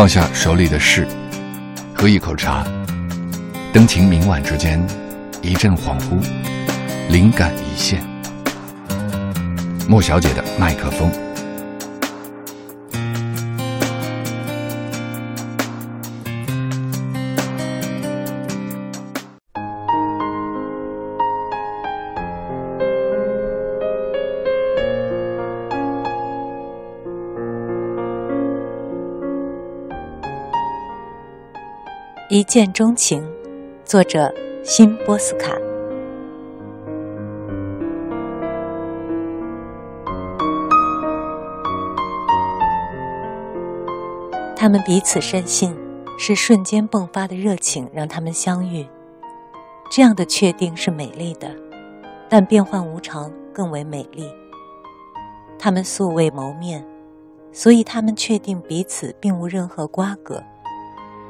放下手里的事，喝一口茶，灯情明晚之间，一阵恍惚，灵感一现。莫小姐的麦克风。一见钟情，作者辛波斯卡。他们彼此深信，是瞬间迸发的热情让他们相遇。这样的确定是美丽的，但变幻无常更为美丽。他们素未谋面，所以他们确定彼此并无任何瓜葛，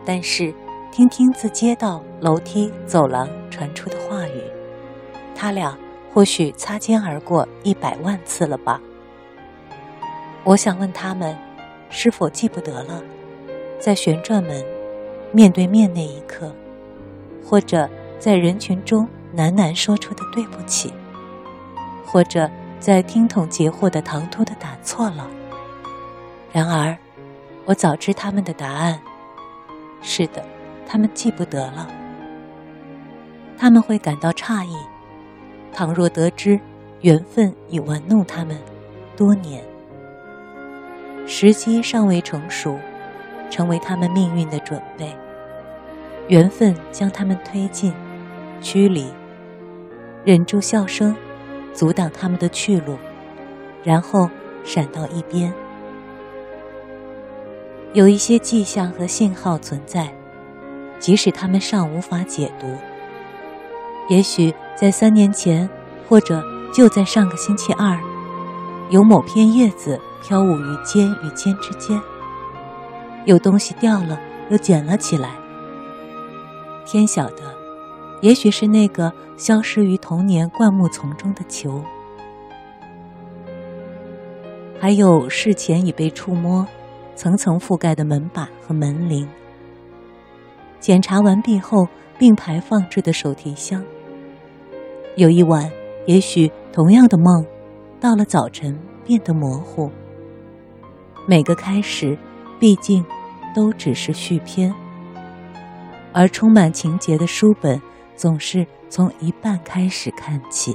但是。听听自街道、楼梯、走廊传出的话语，他俩或许擦肩而过一百万次了吧？我想问他们，是否记不得了，在旋转门面对面那一刻，或者在人群中喃喃说出的对不起，或者在听筒截获的唐突的打错了？然而，我早知他们的答案。是的。他们记不得了，他们会感到诧异。倘若得知缘分已玩弄他们多年，时机尚未成熟，成为他们命运的准备，缘分将他们推进、驱离，忍住笑声，阻挡他们的去路，然后闪到一边。有一些迹象和信号存在。即使他们尚无法解读，也许在三年前，或者就在上个星期二，有某片叶子飘舞于尖与尖之间，有东西掉了又捡了起来。天晓得，也许是那个消失于童年灌木丛中的球，还有事前已被触摸、层层覆盖的门板和门铃。检查完毕后，并排放置的手提箱。有一晚，也许同样的梦，到了早晨变得模糊。每个开始，毕竟都只是续篇，而充满情节的书本，总是从一半开始看起。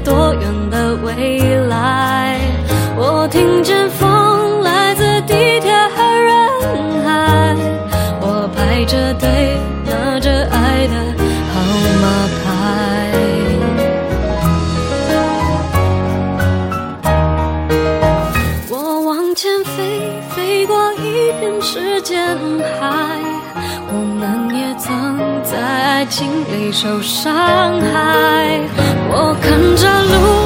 多远的未来？我听见风来自地铁和人海我排着队爱情里受伤害，我看着路，